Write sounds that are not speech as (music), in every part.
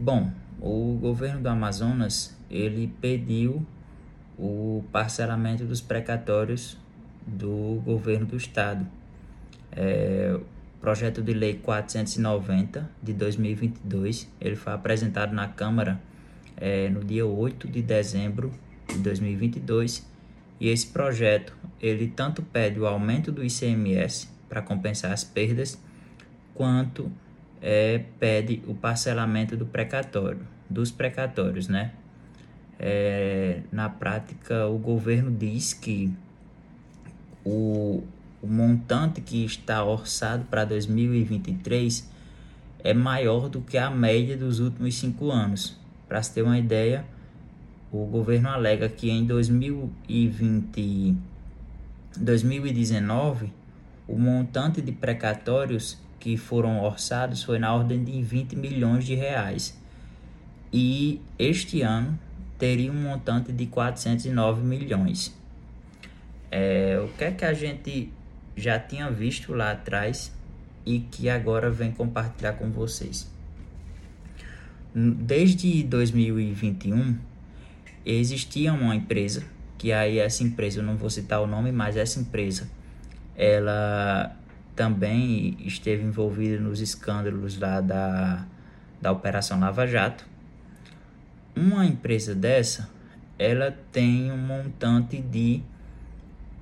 Bom, o governo do Amazonas ele pediu o parcelamento dos precatórios do governo do estado. É, projeto de lei 490 de 2022, ele foi apresentado na Câmara é, no dia 8 de dezembro de 2022 e esse projeto ele tanto pede o aumento do ICMS para compensar as perdas, quanto é, pede o parcelamento do precatório, dos precatórios, né? É, na prática, o governo diz que o, o montante que está orçado para 2023 é maior do que a média dos últimos cinco anos. Para se ter uma ideia, o governo alega que em 2020, 2019 o montante de precatórios que foram orçados foi na ordem de 20 milhões de reais. E este ano teria um montante de 409 milhões. É, o que é que a gente já tinha visto lá atrás e que agora vem compartilhar com vocês? Desde 2021 existia uma empresa, que aí essa empresa, eu não vou citar o nome, mas essa empresa, ela também esteve envolvida nos escândalos lá da, da Operação Lava Jato. Uma empresa dessa, ela tem um montante de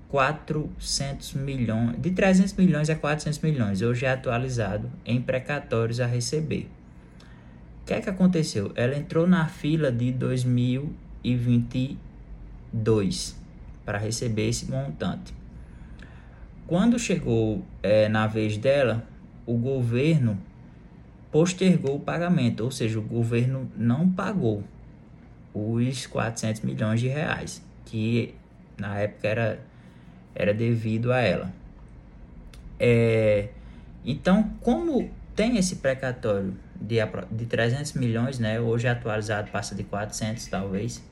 400 milhões, de 300 milhões a 400 milhões, hoje é atualizado em precatórios a receber. O que é que aconteceu? Ela entrou na fila de 2022 para receber esse montante. Quando chegou é, na vez dela, o governo postergou o pagamento, ou seja, o governo não pagou os 400 milhões de reais, que na época era era devido a ela. É, então, como tem esse precatório de, de 300 milhões, né, hoje atualizado passa de 400 talvez,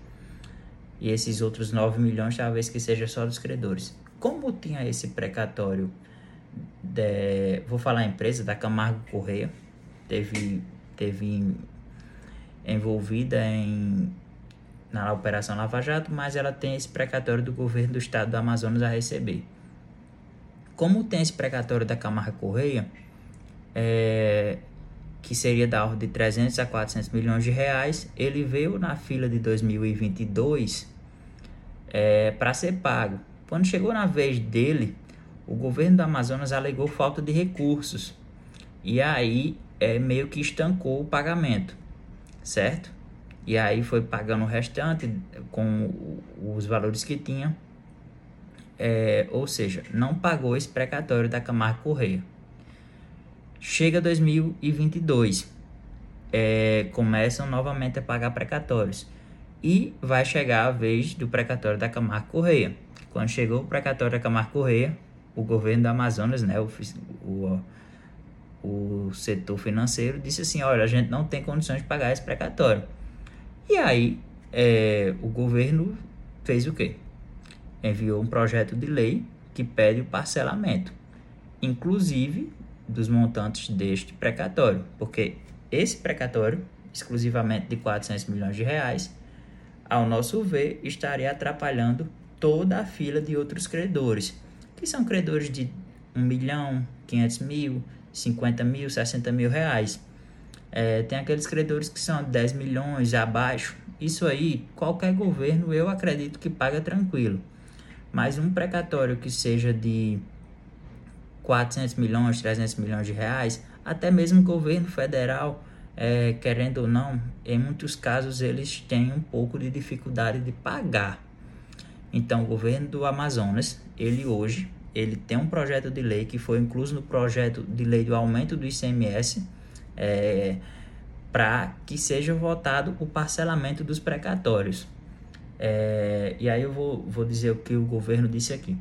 e esses outros 9 milhões talvez que seja só dos credores. Como tinha esse precatório, de, vou falar a empresa da Camargo Correia, teve, teve envolvida em na Operação Lava Jato, mas ela tem esse precatório do governo do estado do Amazonas a receber. Como tem esse precatório da Camargo Correia, é, que seria da ordem de 300 a 400 milhões de reais, ele veio na fila de 2022 é, para ser pago. Quando chegou na vez dele, o governo do Amazonas alegou falta de recursos e aí é, meio que estancou o pagamento, certo? E aí foi pagando o restante com os valores que tinha. É, ou seja, não pagou esse precatório da Camargo Correia. Chega 2022, é, começam novamente a pagar precatórios. E vai chegar a vez do precatório da Camargo Correia. Quando chegou o precatório da Camargo Correia, o governo do Amazonas, né, o, o, o setor financeiro, disse assim: olha, a gente não tem condições de pagar esse precatório. E aí é, o governo fez o quê? Enviou um projeto de lei que pede o parcelamento, inclusive dos montantes deste precatório, porque esse precatório, exclusivamente de 400 milhões de reais, ao nosso ver, estaria atrapalhando toda a fila de outros credores, que são credores de 1 milhão, 500 mil, 50 mil, 60 mil reais. É, tem aqueles credores que são 10 milhões abaixo. Isso aí, qualquer governo eu acredito que paga tranquilo. Mas um precatório que seja de 400 milhões, 300 milhões de reais, até mesmo o governo federal, é, querendo ou não, em muitos casos eles têm um pouco de dificuldade de pagar. Então, o governo do Amazonas, ele hoje, ele tem um projeto de lei que foi incluso no projeto de lei do aumento do ICMS, é, para que seja votado o parcelamento dos precatórios. É, e aí eu vou, vou dizer o que o governo disse aqui.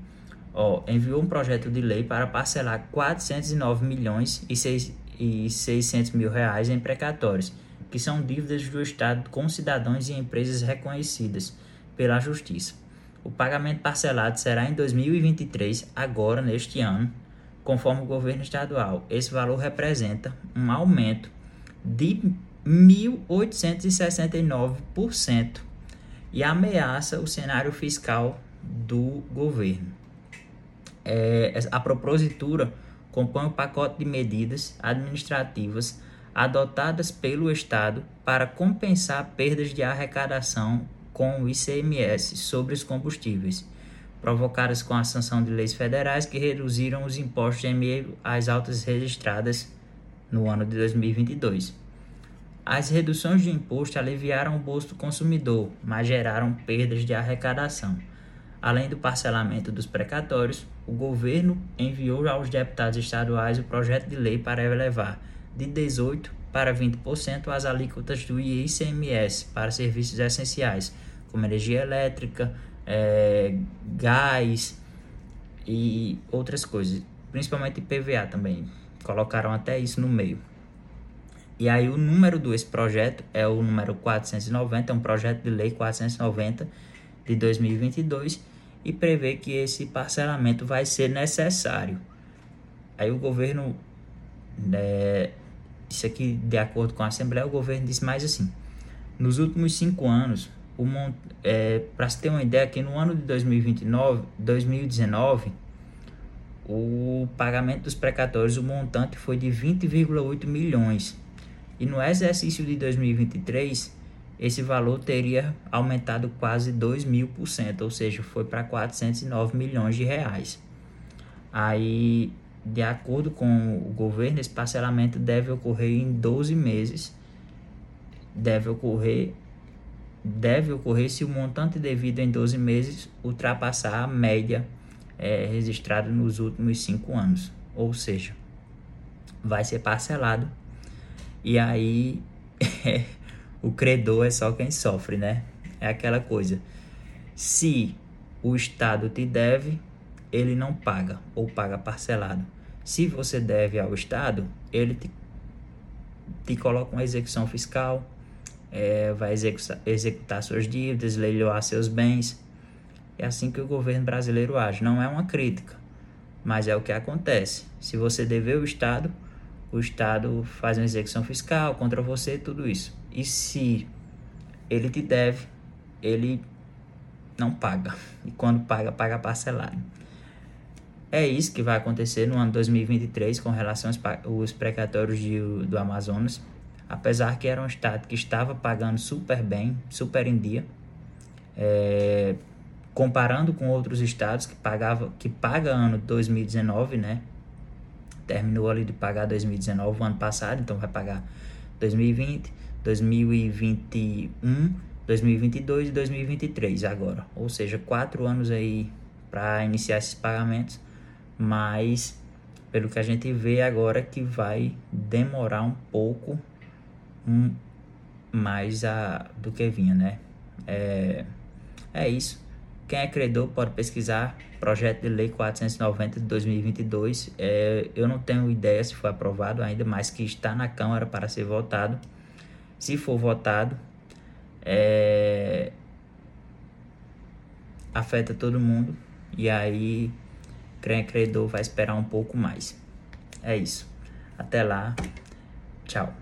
Ó, enviou um projeto de lei para parcelar 409 milhões e, 6, e 600 mil reais em precatórios, que são dívidas do Estado com cidadãos e empresas reconhecidas pela Justiça. O pagamento parcelado será em 2023, agora neste ano, conforme o governo estadual. Esse valor representa um aumento de 1.869% e ameaça o cenário fiscal do governo. É, a propositura compõe um pacote de medidas administrativas adotadas pelo Estado para compensar perdas de arrecadação com o ICMS sobre os combustíveis, provocadas com a sanção de leis federais que reduziram os impostos em meio às altas registradas no ano de 2022. As reduções de imposto aliviaram o bolso do consumidor, mas geraram perdas de arrecadação. Além do parcelamento dos precatórios, o governo enviou aos deputados estaduais o projeto de lei para elevar de 18% para 20% as alíquotas do ICMS para serviços essenciais, como energia elétrica, é, gás e outras coisas, principalmente PVA também. Colocaram até isso no meio. E aí o número desse projeto é o número 490, é um projeto de lei 490 de 2022 e prevê que esse parcelamento vai ser necessário. Aí o governo, é, isso aqui de acordo com a Assembleia, o governo disse mais assim, nos últimos cinco anos, é, para se ter uma ideia, que no ano de 2029, 2019, o pagamento dos precatórios, o montante foi de 20,8 milhões. E no exercício de 2023, esse valor teria aumentado quase 2 mil por cento, ou seja, foi para 409 milhões de reais. Aí, de acordo com o governo, esse parcelamento deve ocorrer em 12 meses, deve ocorrer deve ocorrer se o montante devido em 12 meses ultrapassar a média é, registrada nos últimos 5 anos. Ou seja, vai ser parcelado e aí (laughs) o credor é só quem sofre, né? É aquela coisa. Se o Estado te deve, ele não paga ou paga parcelado. Se você deve ao Estado, ele te, te coloca uma execução fiscal, é, vai executar, executar suas dívidas, leiloar seus bens. É assim que o governo brasileiro age. Não é uma crítica, mas é o que acontece. Se você dever o Estado, o Estado faz uma execução fiscal contra você, tudo isso. E se ele te deve, ele não paga. E quando paga, paga parcelado. É isso que vai acontecer no ano 2023 com relação aos precatórios de, do Amazonas apesar que era um estado que estava pagando super bem, super em dia, é, comparando com outros estados que pagava, que paga ano 2019, né? Terminou ali de pagar 2019 o ano passado, então vai pagar 2020, 2021, 2022 e 2023 agora. Ou seja, quatro anos aí para iniciar esses pagamentos, mas pelo que a gente vê agora que vai demorar um pouco um mais a, do que vinha, né? É, é isso. Quem é credor pode pesquisar projeto de lei 490 de 2022. É, eu não tenho ideia se foi aprovado ainda, mas que está na Câmara para ser votado. Se for votado, é, afeta todo mundo e aí é credor vai esperar um pouco mais. É isso. Até lá. Tchau.